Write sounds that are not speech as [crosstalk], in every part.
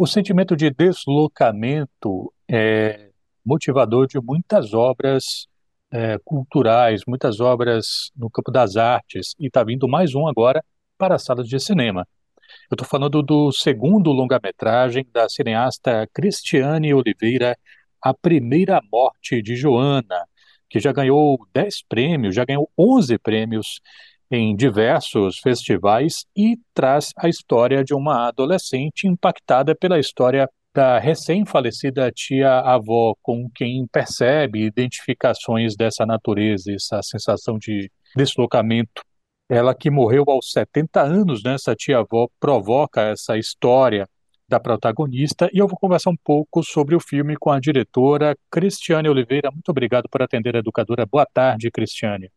O sentimento de deslocamento é motivador de muitas obras é, culturais, muitas obras no campo das artes, e está vindo mais um agora para as salas de cinema. Eu estou falando do segundo longa-metragem da cineasta Cristiane Oliveira, A Primeira Morte de Joana, que já ganhou 10 prêmios, já ganhou 11 prêmios em diversos festivais e traz a história de uma adolescente impactada pela história da recém-falecida tia-avó, com quem percebe identificações dessa natureza, essa sensação de deslocamento. Ela que morreu aos 70 anos, né, essa tia-avó provoca essa história da protagonista e eu vou conversar um pouco sobre o filme com a diretora Cristiane Oliveira. Muito obrigado por atender a educadora. Boa tarde, Cristiane.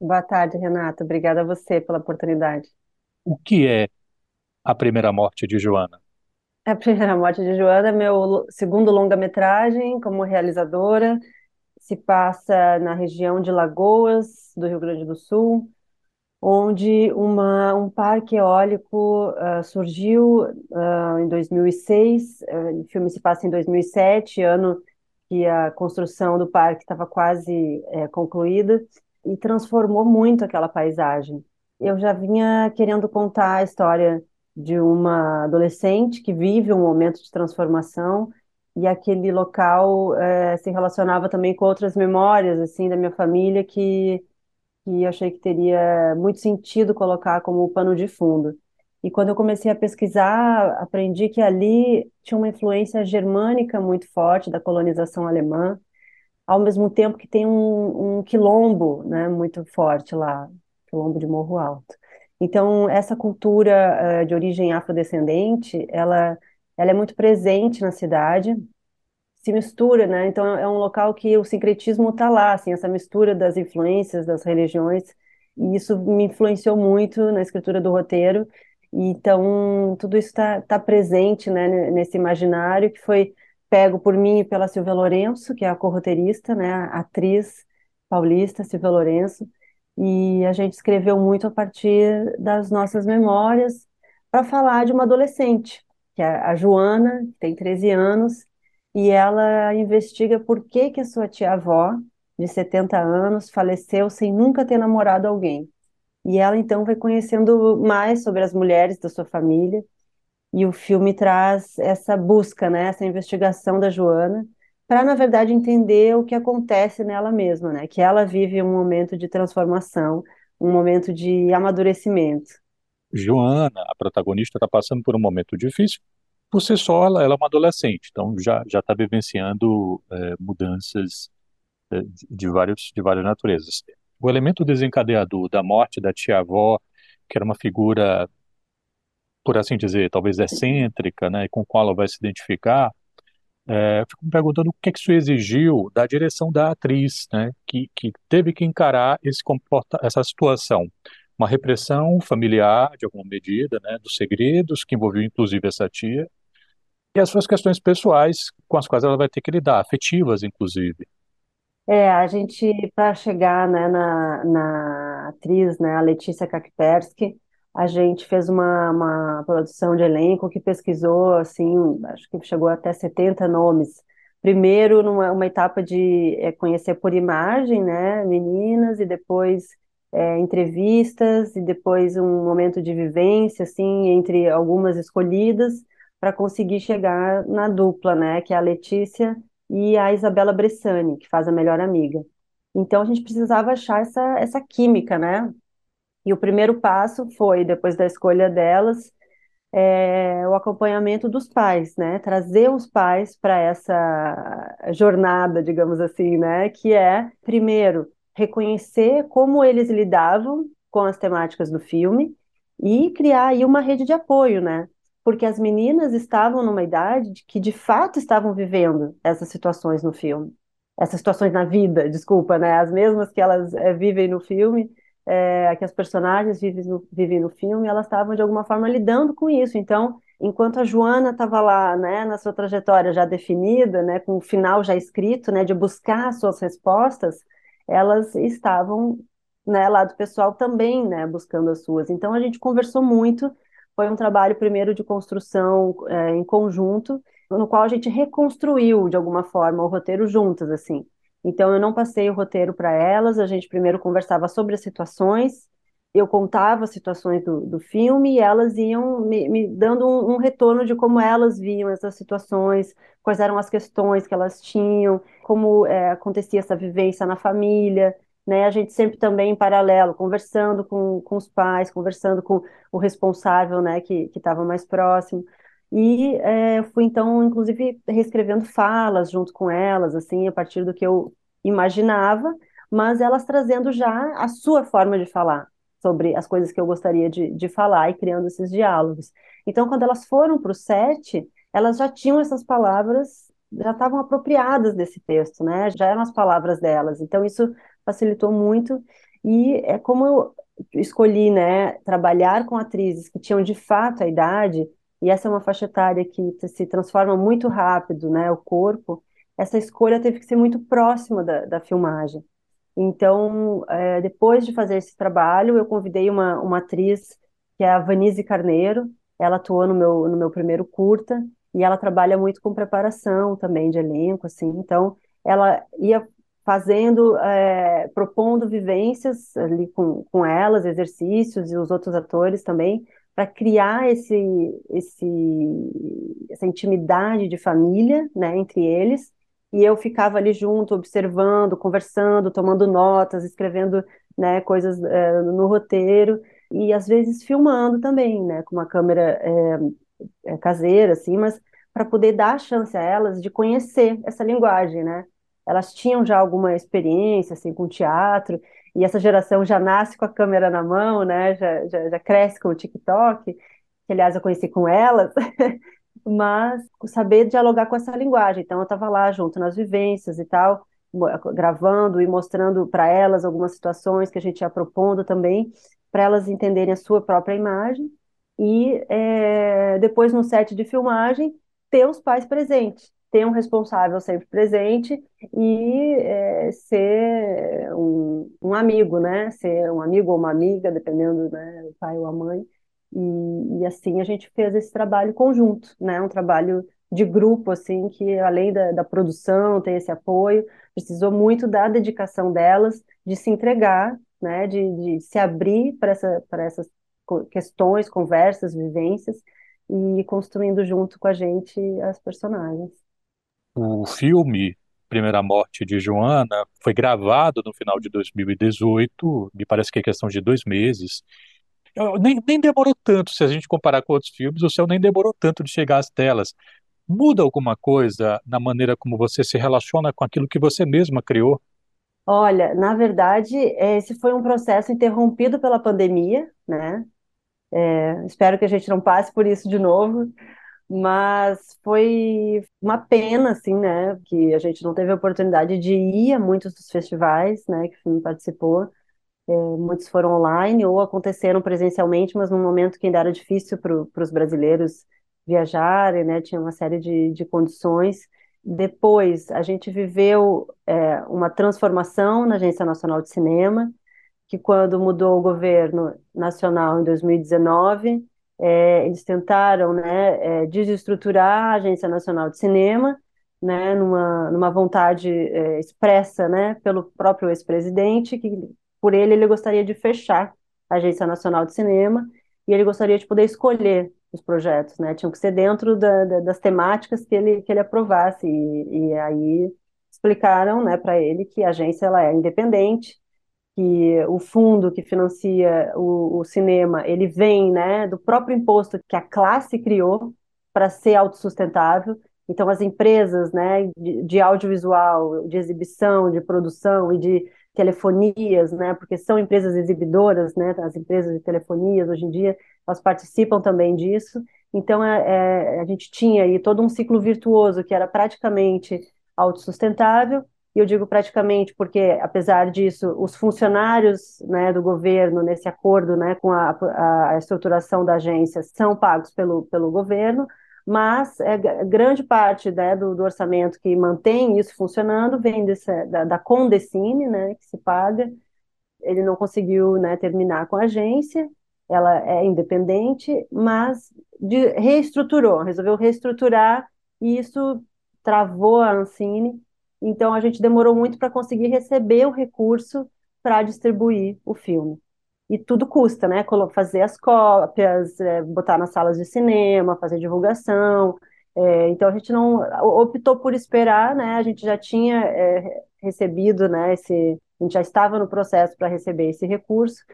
Boa tarde, Renata. Obrigada a você pela oportunidade. O que é a primeira morte de Joana? A primeira morte de Joana é meu segundo longa-metragem como realizadora. Se passa na região de Lagoas, do Rio Grande do Sul, onde uma, um parque eólico uh, surgiu uh, em 2006. Uh, o filme se passa em 2007, ano que a construção do parque estava quase uh, concluída e transformou muito aquela paisagem. Eu já vinha querendo contar a história de uma adolescente que vive um momento de transformação e aquele local é, se relacionava também com outras memórias assim da minha família que que achei que teria muito sentido colocar como pano de fundo. E quando eu comecei a pesquisar, aprendi que ali tinha uma influência germânica muito forte da colonização alemã, ao mesmo tempo que tem um, um quilombo né, muito forte lá, quilombo de Morro Alto. Então, essa cultura uh, de origem afrodescendente, ela, ela é muito presente na cidade, se mistura, né? Então, é um local que o sincretismo está lá, assim, essa mistura das influências, das religiões, e isso me influenciou muito na escritura do roteiro, então, tudo isso está tá presente, né, nesse imaginário que foi pego por mim e pela Silvia Lourenço, que é a corroteirista, né, atriz paulista Silvia Lourenço, e a gente escreveu muito a partir das nossas memórias para falar de uma adolescente, que é a Joana, que tem 13 anos, e ela investiga por que que a sua tia-avó, de 70 anos, faleceu sem nunca ter namorado alguém. E ela então vai conhecendo mais sobre as mulheres da sua família e o filme traz essa busca, né, essa investigação da Joana, para na verdade entender o que acontece nela mesma, né, que ela vive um momento de transformação, um momento de amadurecimento. Joana, a protagonista, está passando por um momento difícil. Por si só, ela, ela é uma adolescente, então já já está vivenciando é, mudanças é, de vários de várias naturezas. O elemento desencadeador da morte da tia-avó, que era uma figura por assim dizer, talvez excêntrica, né, com qual ela vai se identificar, é, fico me perguntando o que, é que isso exigiu da direção da atriz, né, que, que teve que encarar esse comporta essa situação. Uma repressão familiar, de alguma medida, né, dos segredos, que envolveu inclusive essa tia, e as suas questões pessoais com as quais ela vai ter que lidar, afetivas, inclusive. É, a gente, para chegar né, na, na atriz, né, a Letícia Kakpersky, a gente fez uma, uma produção de elenco que pesquisou, assim, acho que chegou até 70 nomes. Primeiro, numa uma etapa de é, conhecer por imagem, né, meninas, e depois é, entrevistas, e depois um momento de vivência, assim, entre algumas escolhidas, para conseguir chegar na dupla, né, que é a Letícia e a Isabela Bressani, que faz a melhor amiga. Então, a gente precisava achar essa, essa química, né, e o primeiro passo foi, depois da escolha delas, é, o acompanhamento dos pais, né? Trazer os pais para essa jornada, digamos assim, né? Que é, primeiro, reconhecer como eles lidavam com as temáticas do filme e criar aí uma rede de apoio, né? Porque as meninas estavam numa idade de que de fato estavam vivendo essas situações no filme, essas situações na vida, desculpa, né? As mesmas que elas é, vivem no filme é, que as personagens vivem no, vivem no filme, elas estavam de alguma forma lidando com isso. Então, enquanto a Joana estava lá, né, na sua trajetória já definida, né, com o final já escrito, né, de buscar suas respostas, elas estavam, né, lá do pessoal também, né, buscando as suas. Então, a gente conversou muito foi um trabalho primeiro de construção é, em conjunto, no qual a gente reconstruiu de alguma forma o roteiro juntas, assim. Então eu não passei o roteiro para elas, a gente primeiro conversava sobre as situações, eu contava as situações do, do filme e elas iam me, me dando um, um, retorno de como elas viam essas situações, quais eram as questões que elas tinham, como é, acontecia essa vivência na família, né? A gente sempre também em paralelo, conversando com, com os pais, conversando com o responsável, né, que estava mais próximo. E é, fui então, inclusive, reescrevendo falas junto com elas, assim, a partir do que eu imaginava, mas elas trazendo já a sua forma de falar sobre as coisas que eu gostaria de, de falar e criando esses diálogos. Então, quando elas foram para o set, elas já tinham essas palavras, já estavam apropriadas desse texto, né? Já eram as palavras delas. Então, isso facilitou muito. E é como eu escolhi, né, trabalhar com atrizes que tinham de fato a idade, e essa é uma faixa etária que se transforma muito rápido, né, o corpo, essa escolha teve que ser muito próxima da, da filmagem. Então, é, depois de fazer esse trabalho, eu convidei uma, uma atriz, que é a Vanise Carneiro, ela atuou no meu, no meu primeiro curta, e ela trabalha muito com preparação também de elenco, assim, então ela ia fazendo, é, propondo vivências ali com, com elas, exercícios e os outros atores também, para criar esse, esse, essa intimidade de família, né, entre eles, e eu ficava ali junto, observando, conversando, tomando notas, escrevendo, né, coisas é, no roteiro, e às vezes filmando também, né, com uma câmera é, é, caseira, assim, mas para poder dar a chance a elas de conhecer essa linguagem, né, elas tinham já alguma experiência assim com teatro e essa geração já nasce com a câmera na mão, né? Já, já, já cresce com o TikTok, que aliás eu conheci com elas, [laughs] mas saber dialogar com essa linguagem. Então eu estava lá junto nas vivências e tal, gravando e mostrando para elas algumas situações que a gente ia propondo também, para elas entenderem a sua própria imagem e é, depois no set de filmagem ter os pais presentes ter um responsável sempre presente e é, ser um, um, amigo, né? Ser um amigo ou uma amiga, dependendo, né, o pai ou a mãe. E, e, assim a gente fez esse trabalho conjunto, né? Um trabalho de grupo, assim, que além da, da produção, ter esse apoio, precisou muito da dedicação delas, de se entregar, né? De, de se abrir para essa, essas questões, conversas, vivências e construindo junto com a gente as personagens. O filme Primeira Morte de Joana foi gravado no final de 2018, me parece que é questão de dois meses. Nem, nem demorou tanto, se a gente comparar com outros filmes, o céu nem demorou tanto de chegar às telas. Muda alguma coisa na maneira como você se relaciona com aquilo que você mesma criou? Olha, na verdade, esse foi um processo interrompido pela pandemia, né? É, espero que a gente não passe por isso de novo, mas foi uma pena, assim, né, que a gente não teve a oportunidade de ir a muitos dos festivais, né, que o filme participou, é, muitos foram online ou aconteceram presencialmente, mas num momento que ainda era difícil para os brasileiros viajarem, né, tinha uma série de, de condições. Depois, a gente viveu é, uma transformação na Agência Nacional de Cinema, que quando mudou o governo nacional em 2019, é, eles tentaram né, é, desestruturar a Agência Nacional de Cinema, né, numa, numa vontade é, expressa né, pelo próprio ex-presidente, que por ele ele gostaria de fechar a Agência Nacional de Cinema e ele gostaria de poder escolher os projetos, né, tinham que ser dentro da, da, das temáticas que ele, que ele aprovasse, e, e aí explicaram né, para ele que a agência ela é independente, que o fundo que financia o, o, cinema, ele vem né, do próprio imposto que a classe criou para ser autossustentável. Então, as empresas né, de, de, audiovisual, de exibição, de produção e de telefonias, né, porque são empresas exibidoras, né, as empresas de telefonias hoje em dia, elas participam também disso. Então, é, é, a gente tinha aí todo um ciclo virtuoso que era praticamente autossustentável, e eu digo praticamente porque, apesar disso, os funcionários né, do governo, nesse acordo né, com a, a, estruturação da agência, são pagos pelo, pelo governo, mas é, grande parte né, do, do, orçamento que mantém isso funcionando vem desse, da, da Condecine, né, que se paga. Ele não conseguiu né, terminar com a agência, ela é independente, mas de, reestruturou, resolveu reestruturar e isso travou a Ancine. Então a gente demorou muito para conseguir receber o recurso para distribuir o filme. E tudo custa, né? Fazer as cópias, é, botar nas salas de cinema, fazer divulgação. É, então a gente não optou por esperar, né? A gente já tinha é, recebido, né? Esse, a gente já estava no processo para receber esse recurso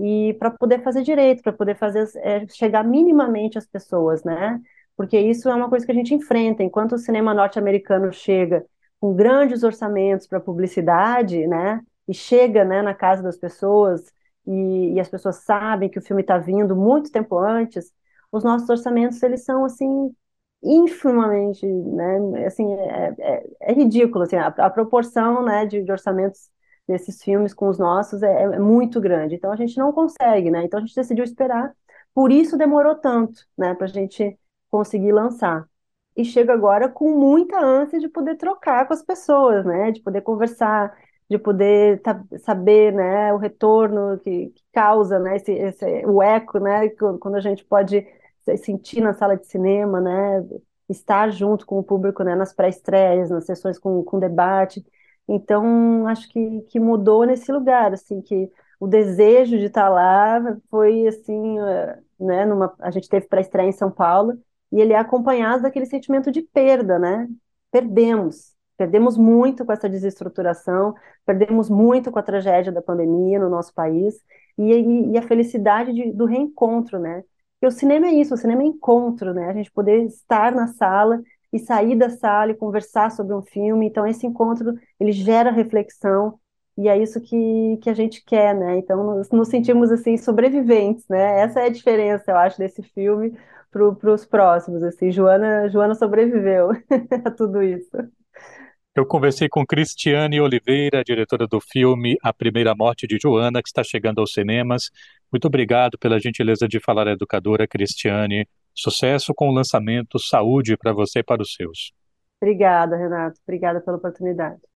e para poder fazer direito, para poder fazer é, chegar minimamente às pessoas, né? Porque isso é uma coisa que a gente enfrenta. Enquanto o cinema norte-americano chega com grandes orçamentos para publicidade, né? E chega, né, na casa das pessoas e, e as pessoas sabem que o filme está vindo muito tempo antes. Os nossos orçamentos eles são assim infimamente, né? Assim é, é, é ridículo assim a, a proporção, né, de, de orçamentos desses filmes com os nossos é, é, muito grande. Então a gente não consegue, né? Então a gente decidiu esperar. Por isso demorou tanto, né? Para a gente conseguir lançar. E chega agora com muita ânsia de poder trocar com as pessoas, né? De poder conversar, de poder saber, né? O retorno que, que causa, né? Esse, esse, o eco, né? Quando a gente pode sentir na sala de cinema, né? Estar junto com o público, né? Nas pré-estreias, nas sessões com, com debate. Então, acho que, que mudou nesse lugar, assim, que o desejo de estar lá foi, assim, eh, né, numa, a gente teve para estreia em São Paulo, e ele é acompanhado daquele sentimento de perda, né? Perdemos, perdemos muito com essa desestruturação, perdemos muito com a tragédia da pandemia no nosso país, e, e, e a felicidade de, do reencontro, né? Porque o cinema é isso, o cinema é encontro, né? A gente poder estar na sala e sair da sala e conversar sobre um filme. Então, esse encontro, ele gera reflexão, e é isso que, que a gente quer, né? Então, nos, nos sentimos, assim, sobreviventes, né? Essa é a diferença, eu acho, desse filme para os próximos, assim. Joana, Joana sobreviveu [laughs] a tudo isso. Eu conversei com Cristiane Oliveira, diretora do filme A Primeira Morte de Joana, que está chegando aos cinemas. Muito obrigado pela gentileza de falar à educadora Cristiane. Sucesso com o lançamento, saúde para você e para os seus. Obrigada, Renato. Obrigada pela oportunidade.